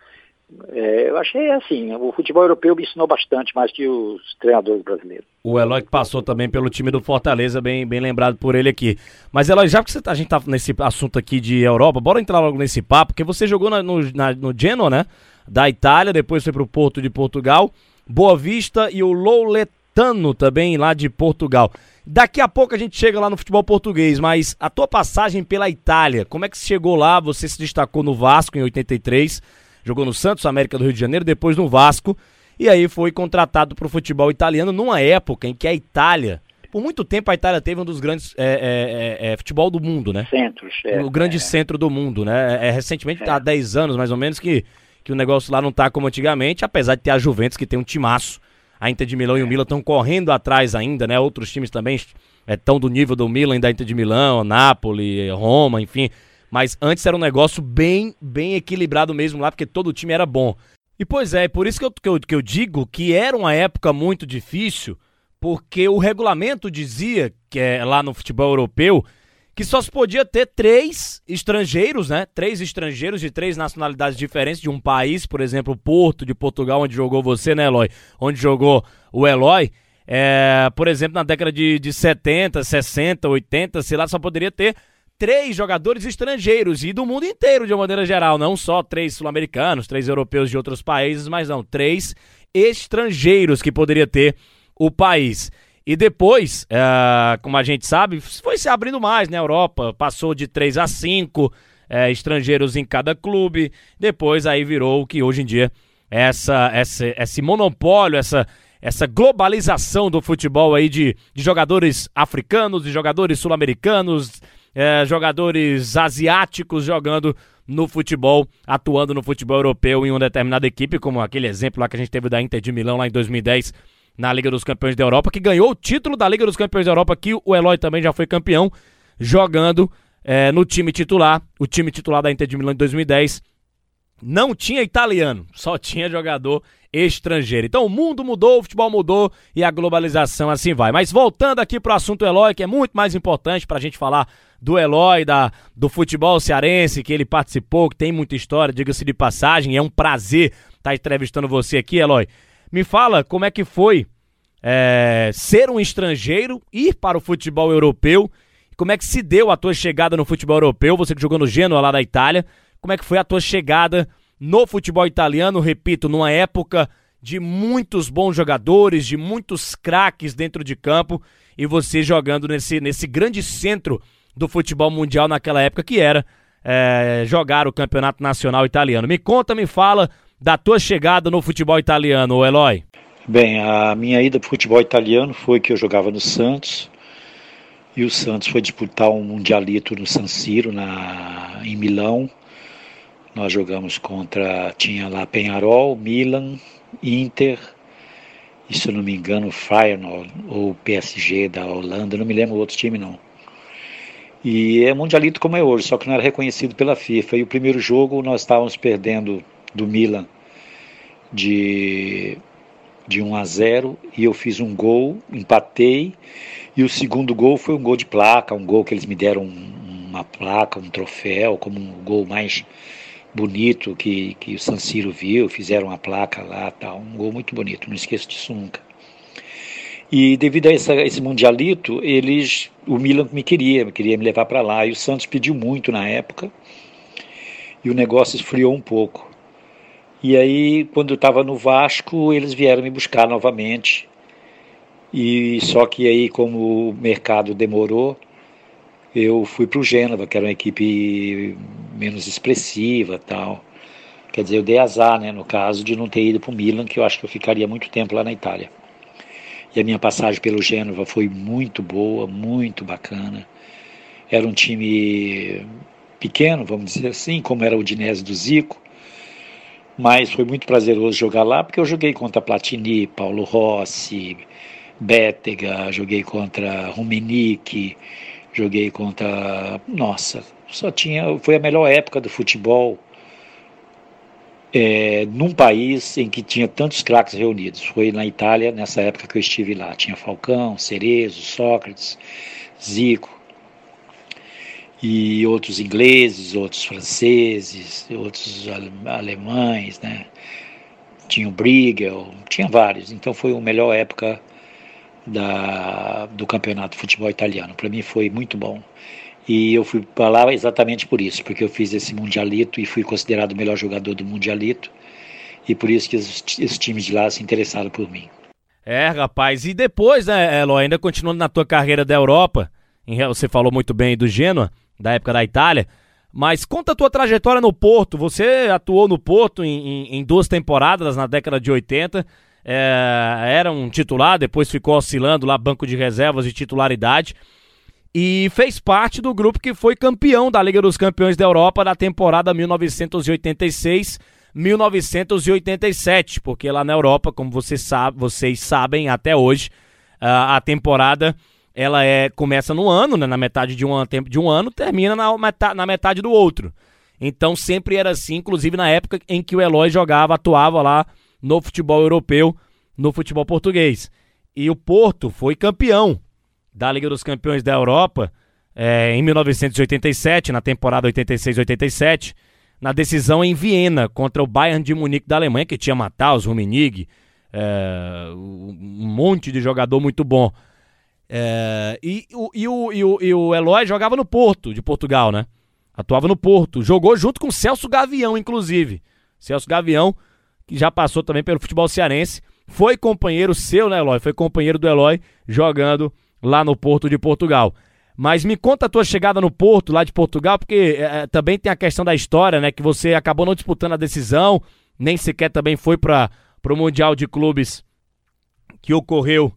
Speaker 2: É, eu achei assim, o futebol europeu me ensinou bastante mais que os treinadores brasileiros.
Speaker 1: O Eloy que passou também pelo time do Fortaleza, bem, bem lembrado por ele aqui. Mas Eloy, já que tá, a gente tá nesse assunto aqui de Europa, bora entrar logo nesse papo, porque você jogou na, no, na, no Genoa, né? Da Itália, depois foi pro Porto de Portugal, Boa Vista e o Louletano também lá de Portugal. Daqui a pouco a gente chega lá no futebol português, mas a tua passagem pela Itália, como é que você chegou lá? Você se destacou no Vasco em 83 jogou no Santos América do Rio de Janeiro, depois no Vasco, e aí foi contratado para o futebol italiano numa época em que a Itália, por muito tempo a Itália teve um dos grandes é, é, é, é futebol do mundo, né?
Speaker 2: Centros,
Speaker 1: é, O grande é. centro do mundo, né? É, recentemente, há 10 anos mais ou menos, que, que o negócio lá não tá como antigamente, apesar de ter a Juventus, que tem um timaço. A Inter de Milão e o Milan estão correndo atrás ainda, né? Outros times também estão do nível do Milan e da Inter de Milão, Napoli, Roma, enfim. Mas antes era um negócio bem, bem equilibrado mesmo lá, porque todo o time era bom. E pois é, por isso que eu, que eu, que eu digo que era uma época muito difícil, porque o regulamento dizia, que é lá no futebol europeu, que só se podia ter três estrangeiros, né? Três estrangeiros de três nacionalidades diferentes de um país, por exemplo, Porto, de Portugal, onde jogou você, né, Eloy? Onde jogou o Eloy. É, por exemplo, na década de, de 70, 60, 80, sei lá, só poderia ter três jogadores estrangeiros e do mundo inteiro de uma maneira geral, não só três sul-americanos, três europeus de outros países, mas não, três estrangeiros que poderia ter o país. E depois, é, como a gente sabe, foi se abrindo mais na né? Europa, passou de três a cinco é, estrangeiros em cada clube, depois aí virou o que hoje em dia é essa, essa, esse monopólio, essa, essa globalização do futebol aí de, de jogadores africanos, de jogadores sul-americanos, é, jogadores asiáticos jogando no futebol, atuando no futebol europeu em uma determinada equipe, como aquele exemplo lá que a gente teve da Inter de Milão lá em 2010 na Liga dos Campeões da Europa, que ganhou o título da Liga dos Campeões da Europa, que o Eloy também já foi campeão, jogando é, no time titular, o time titular da Inter de Milão em 2010. Não tinha italiano, só tinha jogador estrangeiro. Então o mundo mudou, o futebol mudou e a globalização assim vai. Mas voltando aqui para o assunto Eloy, que é muito mais importante para a gente falar do Eloy, da, do futebol cearense, que ele participou, que tem muita história, diga-se de passagem. É um prazer estar tá entrevistando você aqui, Eloy. Me fala como é que foi é, ser um estrangeiro, ir para o futebol europeu. Como é que se deu a tua chegada no futebol europeu? Você que jogou no Genoa lá da Itália. Como é que foi a tua chegada no futebol italiano? Repito, numa época de muitos bons jogadores, de muitos craques dentro de campo e você jogando nesse, nesse grande centro do futebol mundial naquela época, que era é, jogar o campeonato nacional italiano. Me conta, me fala da tua chegada no futebol italiano, Eloy.
Speaker 2: Bem, a minha ida para o futebol italiano foi que eu jogava no Santos e o Santos foi disputar um mundialito no San Siro, na, em Milão. Nós jogamos contra, tinha lá Penharol, Milan, Inter, e se eu não me engano, Feyenoord ou PSG da Holanda, não me lembro outro time não. E é mundialito como é hoje, só que não era reconhecido pela FIFA. E o primeiro jogo nós estávamos perdendo do Milan de, de 1 a 0 e eu fiz um gol, empatei. E o segundo gol foi um gol de placa, um gol que eles me deram uma placa, um troféu, como um gol mais bonito que, que o San Siro viu, fizeram uma placa lá, tal, um gol muito bonito, não esqueço disso nunca. E devido a essa, esse mundialito, eles, o Milan me queria, queria me levar para lá. E o Santos pediu muito na época. E o negócio esfriou um pouco. E aí, quando eu estava no Vasco, eles vieram me buscar novamente. E só que aí, como o mercado demorou, eu fui para o Gênova, que era uma equipe menos expressiva tal. Quer dizer, eu dei azar, né, no caso, de não ter ido para o Milan, que eu acho que eu ficaria muito tempo lá na Itália. E a minha passagem pelo Gênova foi muito boa, muito bacana. Era um time pequeno, vamos dizer assim, como era o Dinésio do Zico, mas foi muito prazeroso jogar lá, porque eu joguei contra Platini, Paulo Rossi, Bétega, joguei contra Rumenique, joguei contra. Nossa, só tinha. Foi a melhor época do futebol é, num país em que tinha tantos craques reunidos. Foi na Itália, nessa época que eu estive lá. Tinha Falcão, Cerezo, Sócrates, Zico e outros ingleses, outros franceses, outros alemães, né? Tinha o Briegel, tinha vários. Então foi a melhor época da, do campeonato de futebol italiano. Para mim foi muito bom. E eu fui para lá exatamente por isso, porque eu fiz esse mundialito e fui considerado o melhor jogador do mundialito. E por isso que os, os times de lá se interessaram por mim.
Speaker 1: É, rapaz. E depois, né, Elo, ainda continuando na tua carreira da Europa, você falou muito bem do Genoa, da época da Itália, mas conta a tua trajetória no Porto. Você atuou no Porto em, em, em duas temporadas na década de 80. É, era um titular, depois ficou oscilando lá, banco de reservas de titularidade e fez parte do grupo que foi campeão da Liga dos Campeões da Europa da temporada 1986-1987, porque lá na Europa, como você sabe, vocês sabem até hoje, a temporada ela é começa no ano, né, na metade de um ano, de um ano, termina na metade, na metade do outro. Então sempre era assim, inclusive na época em que o Eloy jogava, atuava lá no futebol europeu, no futebol português. E o Porto foi campeão da Liga dos Campeões da Europa é, em 1987, na temporada 86-87, na decisão em Viena contra o Bayern de Munique da Alemanha, que tinha Matheus, Rummenigge, é, um monte de jogador muito bom. É, e, o, e, o, e, o, e o Eloy jogava no Porto, de Portugal, né? Atuava no Porto. Jogou junto com Celso Gavião, inclusive. Celso Gavião, que já passou também pelo futebol cearense. Foi companheiro seu, né, Eloy? Foi companheiro do Eloy jogando lá no Porto de Portugal. Mas me conta a tua chegada no Porto, lá de Portugal, porque é, é também tem a questão da história, né? Que você acabou não disputando a decisão, nem sequer também foi para o Mundial de Clubes que ocorreu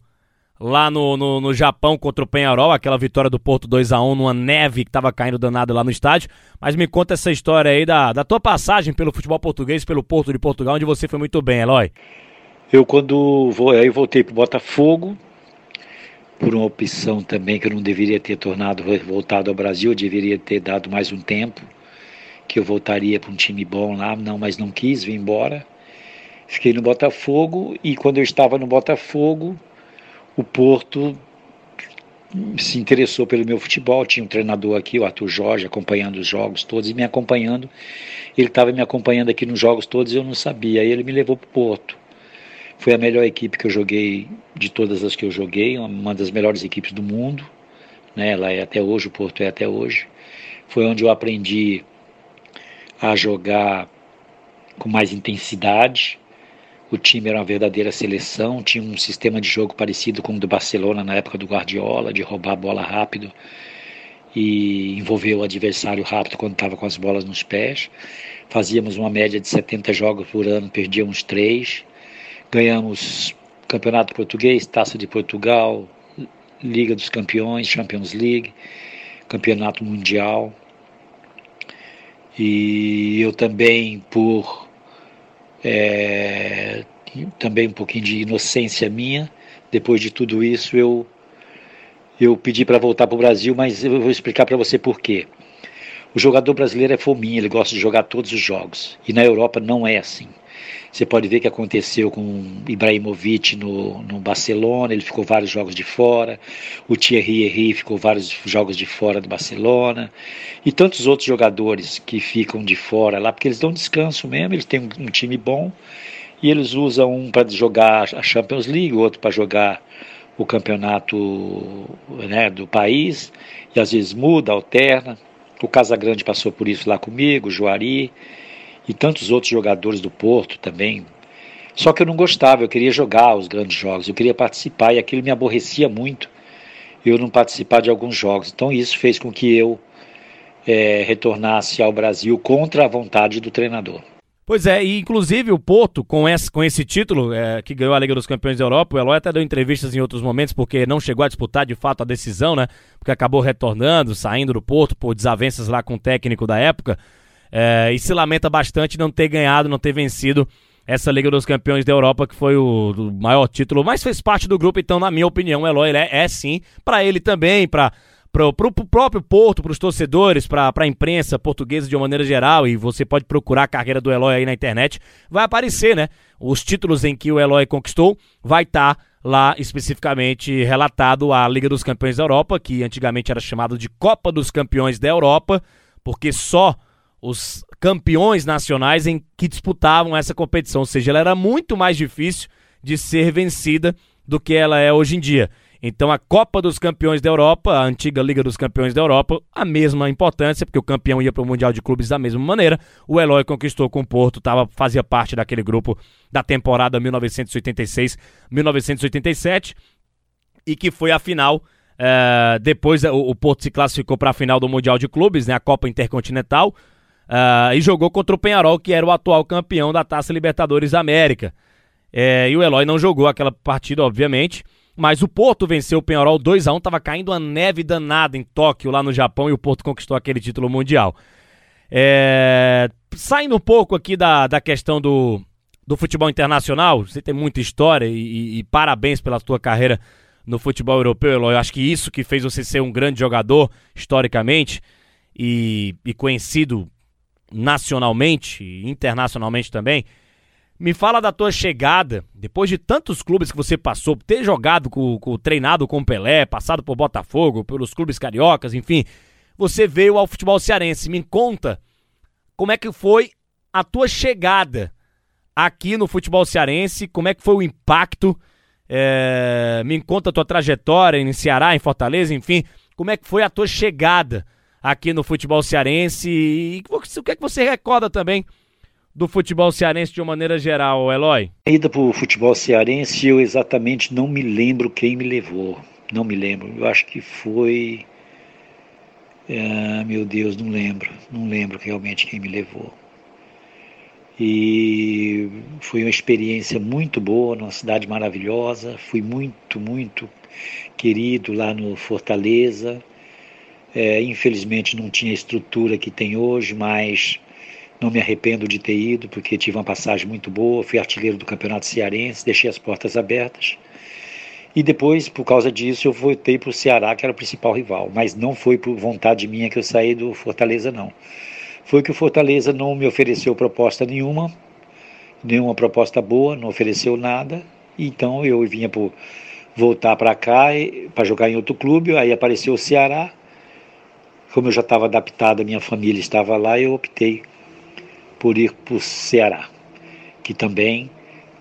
Speaker 1: lá no, no, no, Japão contra o Penharol, aquela vitória do Porto 2 a 1 numa neve que estava caindo danada lá no estádio. Mas me conta essa história aí da, da tua passagem pelo futebol português, pelo Porto de Portugal, onde você foi muito bem, Eloy.
Speaker 2: Eu quando vou, aí voltei pro Botafogo, por uma opção também que eu não deveria ter tornado voltado ao Brasil, eu deveria ter dado mais um tempo, que eu voltaria para um time bom lá, não, mas não quis, vim embora. Fiquei no Botafogo e quando eu estava no Botafogo, o Porto se interessou pelo meu futebol. Tinha um treinador aqui, o Arthur Jorge, acompanhando os jogos todos e me acompanhando. Ele estava me acompanhando aqui nos jogos todos e eu não sabia. Aí ele me levou para o Porto. Foi a melhor equipe que eu joguei de todas as que eu joguei, uma das melhores equipes do mundo. Né? Ela é até hoje, o Porto é até hoje. Foi onde eu aprendi a jogar com mais intensidade. O time era uma verdadeira seleção, tinha um sistema de jogo parecido com o do Barcelona na época do Guardiola, de roubar a bola rápido e envolver o adversário rápido quando estava com as bolas nos pés. Fazíamos uma média de 70 jogos por ano, perdíamos três. Ganhamos Campeonato Português, Taça de Portugal, Liga dos Campeões, Champions League, Campeonato Mundial. E eu também, por é, também um pouquinho de inocência minha, depois de tudo isso, eu, eu pedi para voltar para o Brasil, mas eu vou explicar para você por quê. O jogador brasileiro é fominha, ele gosta de jogar todos os jogos. E na Europa não é assim. Você pode ver que aconteceu com Ibrahimovic no, no Barcelona, ele ficou vários jogos de fora. O Thierry Henry ficou vários jogos de fora do Barcelona. E tantos outros jogadores que ficam de fora lá, porque eles dão descanso mesmo, eles têm um, um time bom. E eles usam um para jogar a Champions League, outro para jogar o campeonato né, do país. E às vezes muda, alterna. O Casagrande passou por isso lá comigo, o Juari e tantos outros jogadores do Porto também. Só que eu não gostava, eu queria jogar os grandes jogos, eu queria participar e aquilo me aborrecia muito. eu não participar de alguns jogos. Então isso fez com que eu é, retornasse ao Brasil contra a vontade do treinador.
Speaker 1: Pois é, e inclusive o Porto, com esse, com esse título, é, que ganhou a Liga dos Campeões da Europa, o Eloy até deu entrevistas em outros momentos, porque não chegou a disputar de fato a decisão, né? Porque acabou retornando, saindo do Porto por desavenças lá com o técnico da época. É, e se lamenta bastante não ter ganhado, não ter vencido essa Liga dos Campeões da Europa, que foi o, o maior título, mas fez parte do grupo, então, na minha opinião, o Eloy é, é sim, para ele também, para pro, pro próprio Porto, para os torcedores, para a imprensa portuguesa de uma maneira geral, e você pode procurar a carreira do Eloy aí na internet, vai aparecer, né? Os títulos em que o Eloy conquistou, vai estar tá lá especificamente relatado a Liga dos Campeões da Europa, que antigamente era chamado de Copa dos Campeões da Europa, porque só os campeões nacionais em que disputavam essa competição, ou seja, ela era muito mais difícil de ser vencida do que ela é hoje em dia. Então a Copa dos Campeões da Europa, a antiga Liga dos Campeões da Europa, a mesma importância, porque o campeão ia para o Mundial de Clubes da mesma maneira. O Eloy conquistou com o Porto, tava, fazia parte daquele grupo da temporada 1986-1987 e que foi a final. É, depois o, o, Porto se classificou para a final do Mundial de Clubes, né, a Copa Intercontinental, é, e jogou contra o Penharol, que era o atual campeão da Taça Libertadores da América. É, e o Eloy não jogou aquela partida, obviamente. Mas o Porto venceu o Penharol 2 a 1 tava caindo a neve danada em Tóquio, lá no Japão, e o Porto conquistou aquele título mundial. É... Saindo um pouco aqui da, da questão do, do futebol internacional, você tem muita história e, e, e parabéns pela tua carreira no futebol europeu, Eloy. Eu acho que isso que fez você ser um grande jogador, historicamente, e, e conhecido nacionalmente, internacionalmente também. Me fala da tua chegada, depois de tantos clubes que você passou, ter jogado, com, com, treinado com Pelé, passado por Botafogo, pelos clubes cariocas, enfim. Você veio ao futebol cearense. Me conta como é que foi a tua chegada aqui no futebol cearense, como é que foi o impacto. É, me conta a tua trajetória em Ceará, em Fortaleza, enfim. Como é que foi a tua chegada aqui no futebol cearense e o que é que você recorda também do futebol cearense de uma maneira geral, Eloy?
Speaker 2: A ida para o futebol cearense, eu exatamente não me lembro quem me levou. Não me lembro. Eu acho que foi. Ah, meu Deus, não lembro. Não lembro realmente quem me levou. E foi uma experiência muito boa, numa cidade maravilhosa. Fui muito, muito querido lá no Fortaleza. É, infelizmente não tinha a estrutura que tem hoje, mas não me arrependo de ter ido, porque tive uma passagem muito boa, fui artilheiro do Campeonato Cearense, deixei as portas abertas. E depois, por causa disso, eu voltei para o Ceará, que era o principal rival. Mas não foi por vontade minha que eu saí do Fortaleza, não. Foi que o Fortaleza não me ofereceu proposta nenhuma, nenhuma proposta boa, não ofereceu nada. Então eu vinha por voltar para cá para jogar em outro clube. Aí apareceu o Ceará. Como eu já estava adaptado, a minha família estava lá, eu optei por ir para o Ceará, que também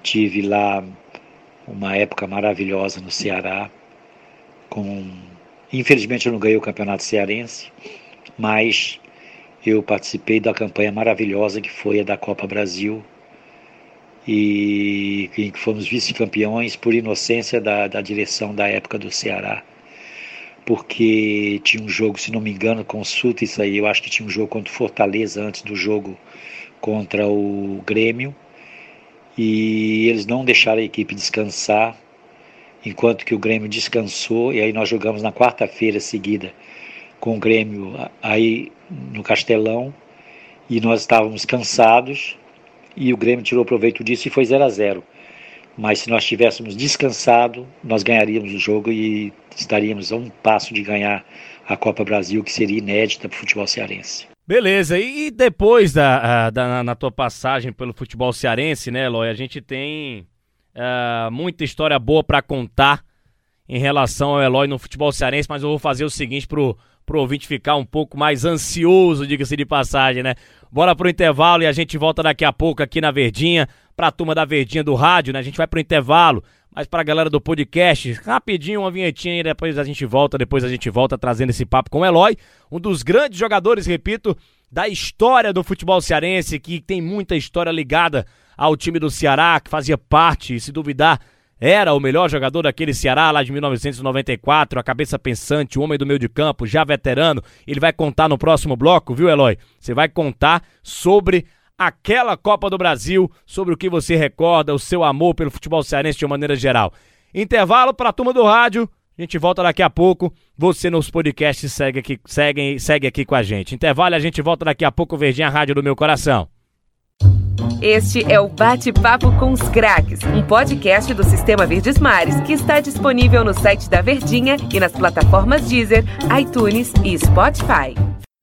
Speaker 2: tive lá uma época maravilhosa no Ceará. Com... Infelizmente eu não ganhei o campeonato cearense, mas eu participei da campanha maravilhosa que foi a da Copa Brasil e que fomos vice-campeões por inocência da, da direção da época do Ceará porque tinha um jogo, se não me engano, consulta isso aí, eu acho que tinha um jogo contra o Fortaleza antes do jogo contra o Grêmio. E eles não deixaram a equipe descansar, enquanto que o Grêmio descansou, e aí nós jogamos na quarta-feira seguida com o Grêmio aí no Castelão, e nós estávamos cansados, e o Grêmio tirou proveito disso e foi 0 a 0 Mas se nós tivéssemos descansado, nós ganharíamos o jogo e estaríamos a um passo de ganhar a Copa Brasil, que seria inédita para o futebol cearense.
Speaker 1: Beleza, e depois da, da na tua passagem pelo futebol cearense, né, Eloy, a gente tem uh, muita história boa para contar em relação ao Eloy no futebol cearense, mas eu vou fazer o seguinte pro, pro ouvinte ficar um pouco mais ansioso, diga-se de passagem, né? Bora pro intervalo e a gente volta daqui a pouco aqui na Verdinha, pra turma da Verdinha do rádio, né? A gente vai pro intervalo, mas pra galera do podcast, rapidinho uma vinhetinha e depois a gente volta, depois a gente volta trazendo esse papo com o Eloy, um dos grandes jogadores, repito, da história do futebol cearense, que tem muita história ligada ao time do Ceará, que fazia parte, se duvidar, era o melhor jogador daquele Ceará lá de 1994, a cabeça pensante, o homem do meio de campo, já veterano. Ele vai contar no próximo bloco, viu, Eloy? Você vai contar sobre aquela Copa do Brasil, sobre o que você recorda, o seu amor pelo futebol cearense de uma maneira geral. Intervalo para a turma do rádio. A gente volta daqui a pouco. Você nos podcasts segue aqui, segue, segue aqui com a gente. Intervalo, a gente volta daqui a pouco, Verdinha Rádio do meu coração.
Speaker 3: Este é o Bate-Papo com os Craques, um podcast do Sistema Verdes Mares que está disponível no site da Verdinha e nas plataformas Deezer, iTunes e Spotify.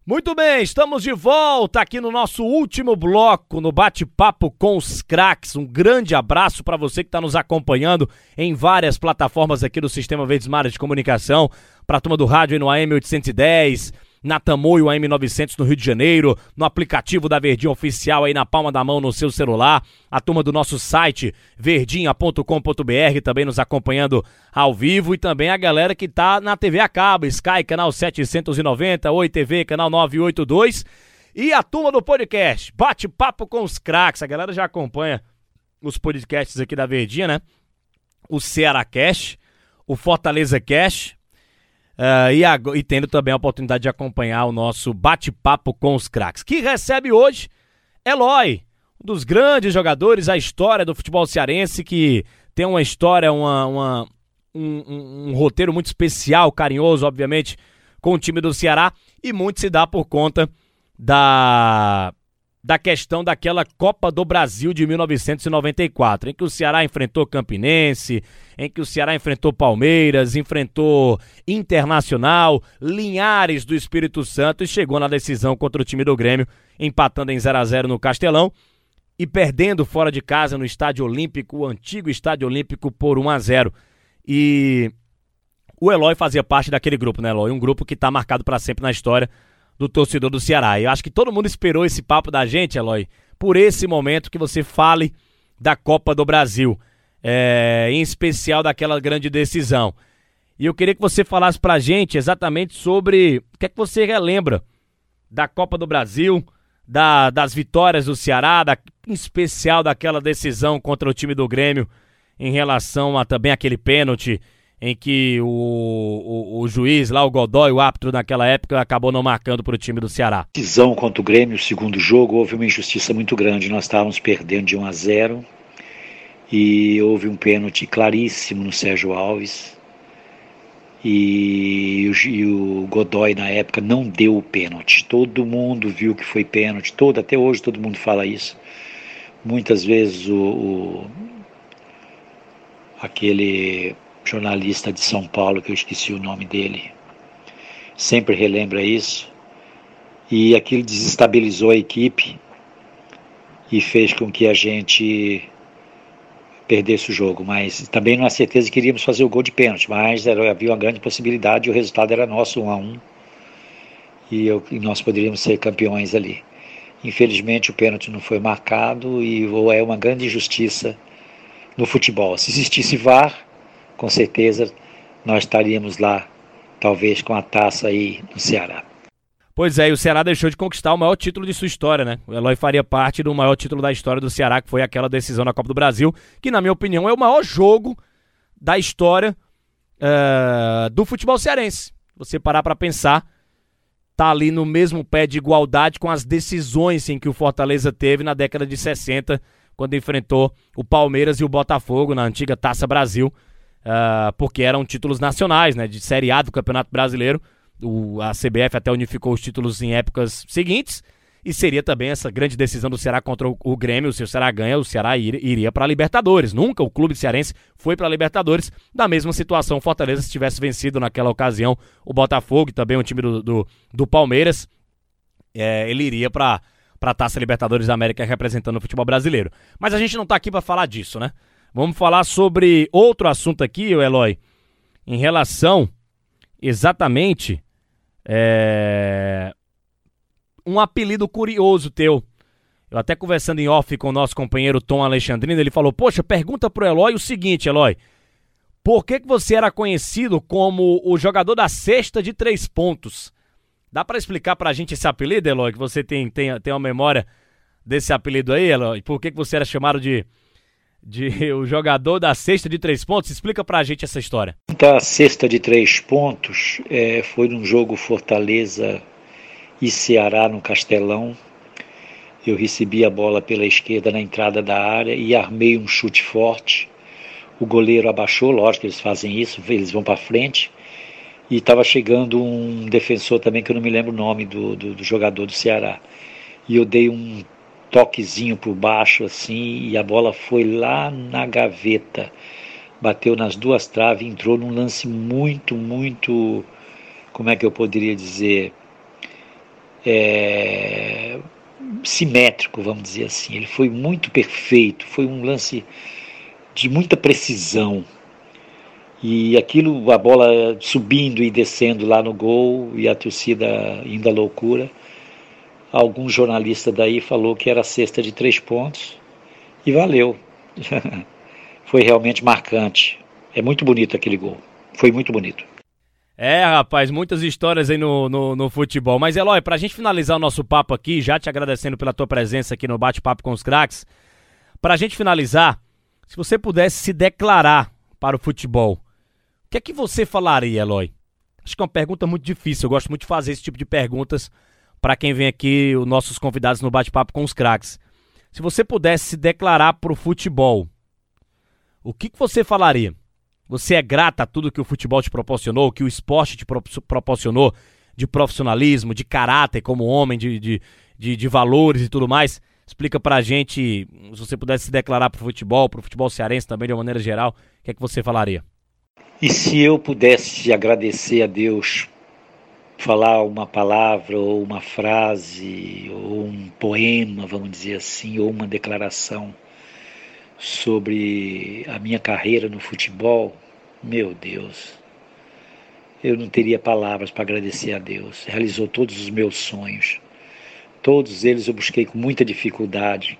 Speaker 1: Muito bem, estamos de volta aqui no nosso último bloco, no Bate-Papo com os Craques. Um grande abraço para você que está nos acompanhando em várias plataformas aqui do Sistema Verdes Mares de Comunicação, para a turma do rádio aí no AM 810 na Tamoio AM900 no Rio de Janeiro, no aplicativo da Verdinha Oficial aí na palma da mão no seu celular, a turma do nosso site verdinha.com.br também nos acompanhando ao vivo. E também a galera que tá na TV a cabo, Sky canal 790, Oi TV canal 982 e a turma do podcast, bate-papo com os craques, a galera já acompanha os podcasts aqui da Verdinha, né? O Ceará Cash, o Fortaleza Cash, Uh, e, e, tendo também a oportunidade de acompanhar o nosso bate-papo com os craques, que recebe hoje Eloy, um dos grandes jogadores, a história do futebol cearense, que tem uma história, uma, uma um, um, um roteiro muito especial, carinhoso, obviamente, com o time do Ceará, e muito se dá por conta da da questão daquela Copa do Brasil de 1994, em que o Ceará enfrentou Campinense, em que o Ceará enfrentou Palmeiras, enfrentou Internacional, Linhares do Espírito Santo e chegou na decisão contra o time do Grêmio, empatando em 0 a 0 no Castelão e perdendo fora de casa no Estádio Olímpico, o antigo Estádio Olímpico por 1 a 0. E o Eloy fazia parte daquele grupo, né, Eloy? Um grupo que está marcado para sempre na história do torcedor do Ceará. Eu acho que todo mundo esperou esse papo da gente, Eloy, por esse momento que você fale da Copa do Brasil, é, em especial daquela grande decisão. E eu queria que você falasse pra gente exatamente sobre o que é que você relembra da Copa do Brasil, da, das vitórias do Ceará, da, em especial daquela decisão contra o time do Grêmio em relação a também aquele pênalti em que o, o, o, juiz lá, o Godoy, o árbitro naquela época, acabou não marcando para o time do Ceará.
Speaker 2: Decisão contra o Grêmio, o segundo jogo, houve uma injustiça muito grande. Nós estávamos perdendo de 1 a 0 e houve um pênalti claríssimo no Sérgio Alves. E, e o Godoy na época não deu o pênalti. Todo mundo viu que foi pênalti, todo, até hoje todo mundo fala isso. Muitas vezes o, o aquele jornalista de São Paulo, que eu esqueci o nome dele, sempre relembra isso. E aquilo desestabilizou a equipe e fez com que a gente perdesse o jogo. Mas também não há certeza que queríamos fazer o gol de pênalti, mas era, havia uma grande possibilidade e o resultado era nosso, um a um. E, eu, e nós poderíamos ser campeões ali. Infelizmente o pênalti não foi marcado e ou é uma grande injustiça no futebol. Se existisse VAR, com certeza nós estaríamos lá, talvez com a taça aí no Ceará.
Speaker 1: Pois é, e o Ceará deixou de conquistar o maior título de sua história, né? O Eloy faria parte do maior título da história do Ceará, que foi aquela decisão na Copa do Brasil, que, na minha opinião, é o maior jogo da história uh, do futebol cearense. Você parar para pensar, tá ali no mesmo pé de igualdade com as decisões em que o Fortaleza teve na década de 60, quando enfrentou o Palmeiras e o Botafogo na antiga Taça Brasil uh, porque eram títulos nacionais, né, de Série A do Campeonato Brasileiro. O, a CBF até unificou os títulos em épocas seguintes. E seria também essa grande decisão do Ceará contra o, Grêmio. Se o Ceará ganha, o Ceará ir, iria para a Libertadores. Nunca o clube cearense foi para a Libertadores. Na mesma situação, o Fortaleza, se tivesse vencido naquela ocasião o Botafogo e também o time do, do, do Palmeiras, é, ele iria para a Taça Libertadores da América representando o futebol brasileiro. Mas a gente não está aqui para falar disso, né? Vamos falar sobre outro assunto aqui, Eloy, em relação exatamente é, um apelido curioso teu. Eu até conversando em off com o nosso companheiro Tom Alexandrino, ele falou: Poxa, pergunta pro Eloy o seguinte, Eloy. Por que, que você era conhecido como o jogador da cesta de três pontos? Dá para explicar pra gente esse apelido, Eloy? Que você tem, tem, tem uma memória desse apelido aí, Eloy? Por que, que você era chamado de de o jogador da cesta de três pontos. Explica pra gente essa história.
Speaker 2: Então, a cesta de três pontos é, foi num jogo Fortaleza e Ceará no Castelão. Eu recebi a bola pela esquerda na entrada da área e armei um chute forte. O goleiro abaixou, lógico que eles fazem isso, eles vão para frente. E estava chegando um defensor também, que eu não me lembro o nome do, do, do jogador do Ceará. E eu dei um toquezinho por baixo assim e a bola foi lá na gaveta. Bateu nas duas traves, entrou num lance muito, muito, como é que eu poderia dizer, é, simétrico, vamos dizer assim. Ele foi muito perfeito, foi um lance de muita precisão. E aquilo, a bola subindo e descendo lá no gol e a torcida à loucura. Algum jornalista daí falou que era cesta de três pontos e valeu. Foi realmente marcante. É muito bonito aquele gol. Foi muito bonito.
Speaker 1: É, rapaz, muitas histórias aí no, no, no futebol. Mas, Eloy, pra gente finalizar o nosso papo aqui, já te agradecendo pela tua presença aqui no Bate-Papo com os Craques, pra gente finalizar, se você pudesse se declarar para o futebol, o que é que você falaria, Eloy? Acho que é uma pergunta muito difícil, eu gosto muito de fazer esse tipo de perguntas para quem vem aqui, os nossos convidados no bate-papo com os craques. Se você pudesse se declarar para o futebol, o que, que você falaria? Você é grata a tudo que o futebol te proporcionou, que o esporte te pro proporcionou, de profissionalismo, de caráter como homem, de, de, de, de valores e tudo mais? Explica pra gente, se você pudesse se declarar pro futebol, pro futebol cearense também, de uma maneira geral, o que é que você falaria?
Speaker 2: E se eu pudesse agradecer a Deus falar uma palavra ou uma frase ou um poema, vamos dizer assim, ou uma declaração sobre a minha carreira no futebol, meu Deus, eu não teria palavras para agradecer a Deus. Realizou todos os meus sonhos. Todos eles eu busquei com muita dificuldade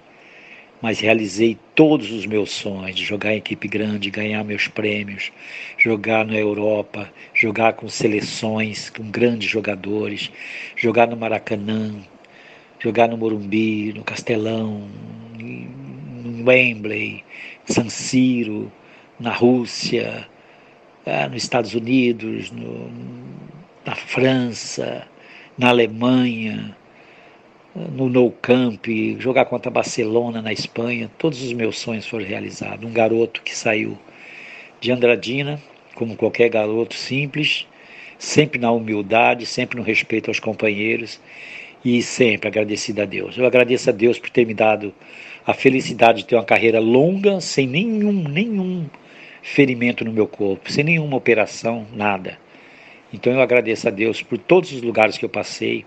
Speaker 2: mas realizei todos os meus sonhos jogar em equipe grande, ganhar meus prêmios, jogar na Europa, jogar com seleções, com grandes jogadores, jogar no Maracanã, jogar no Morumbi, no Castelão, no Wembley, San Siro, na Rússia, ah, nos Estados Unidos, no, na França, na Alemanha, no Nou Camp, jogar contra Barcelona na Espanha, todos os meus sonhos foram realizados. Um garoto que saiu de Andradina, como qualquer garoto simples, sempre na humildade, sempre no respeito aos companheiros e sempre agradecido a Deus. Eu agradeço a Deus por ter me dado a felicidade de ter uma carreira longa, sem nenhum, nenhum ferimento no meu corpo, sem nenhuma operação, nada. Então eu agradeço a Deus por todos os lugares que eu passei,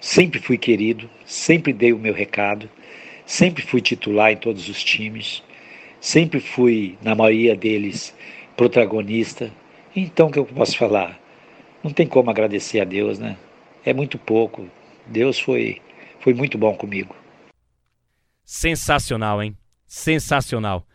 Speaker 2: Sempre fui querido, sempre dei o meu recado, sempre fui titular em todos os times, sempre fui, na maioria deles, protagonista. Então, o que eu posso falar? Não tem como agradecer a Deus, né? É muito pouco. Deus foi, foi muito bom comigo.
Speaker 1: Sensacional, hein? Sensacional.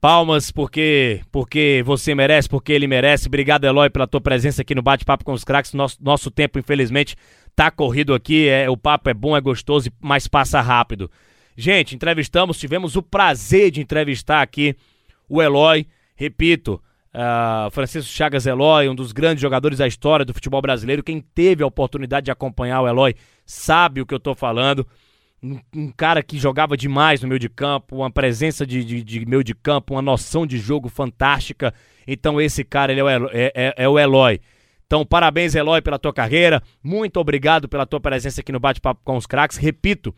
Speaker 1: Palmas porque porque você merece, porque ele merece. Obrigado, Eloy, pela tua presença aqui no Bate-Papo com os Craques. Nosso, nosso tempo, infelizmente, tá corrido aqui, é, o papo é bom, é gostoso, mas passa rápido. Gente, entrevistamos, tivemos o prazer de entrevistar aqui o Eloy, repito, uh, Francisco Chagas Eloy, um dos grandes jogadores da história do futebol brasileiro. Quem teve a oportunidade de acompanhar o Eloy sabe o que eu tô falando. Um, um cara que jogava demais no meio de campo, uma presença de, de, de, meio de campo, uma noção de jogo fantástica. Então esse cara ele é, o, é, é, é o Eloy. Então, parabéns, Eloy, pela tua carreira. Muito obrigado pela tua presença aqui no Bate-Papo com os Craques. Repito,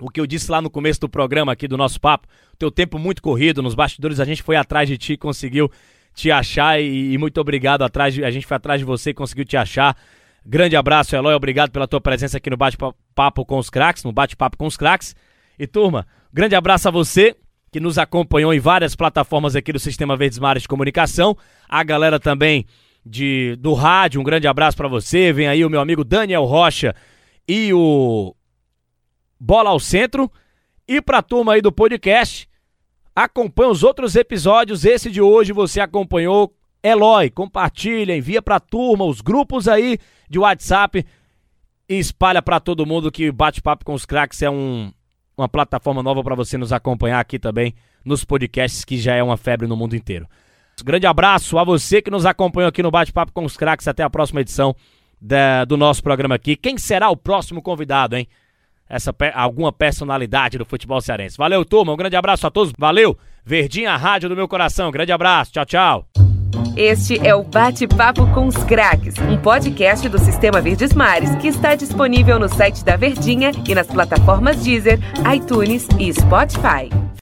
Speaker 1: o que eu disse lá no começo do programa aqui do nosso papo, teu tempo muito corrido, nos bastidores a gente foi atrás de ti, conseguiu te achar e, e muito obrigado atrás de, a gente foi atrás de você conseguiu te achar. Grande abraço, Eloy, obrigado pela tua presença aqui no Bate-Papo com os Craques, no Bate-Papo com os Craques. E turma, grande abraço a você que nos acompanhou em várias plataformas aqui do Sistema Verdes Mares de Comunicação, a galera também de, do rádio. Um grande abraço para você. Vem aí o meu amigo Daniel Rocha e o Bola ao Centro. E pra turma aí do podcast, acompanha os outros episódios. Esse de hoje você acompanhou. Eloy, compartilha, envia pra turma, os grupos aí de WhatsApp e espalha para todo mundo que bate-papo com os craques é um, uma plataforma nova para você nos acompanhar aqui também nos podcasts, que já é uma febre no mundo inteiro. Grande abraço a você que nos acompanhou aqui no Bate-Papo com os Craques. Até a próxima edição do nosso programa aqui. Quem será o próximo convidado, hein? Essa alguma personalidade do futebol cearense. Valeu, turma. Um grande abraço a todos. Valeu. Verdinha Rádio do meu coração. Grande abraço. Tchau, tchau.
Speaker 3: Este é o Bate-Papo com os Craques, um podcast do Sistema Verdes Mares que está disponível no site da Verdinha e nas plataformas Deezer, iTunes e Spotify.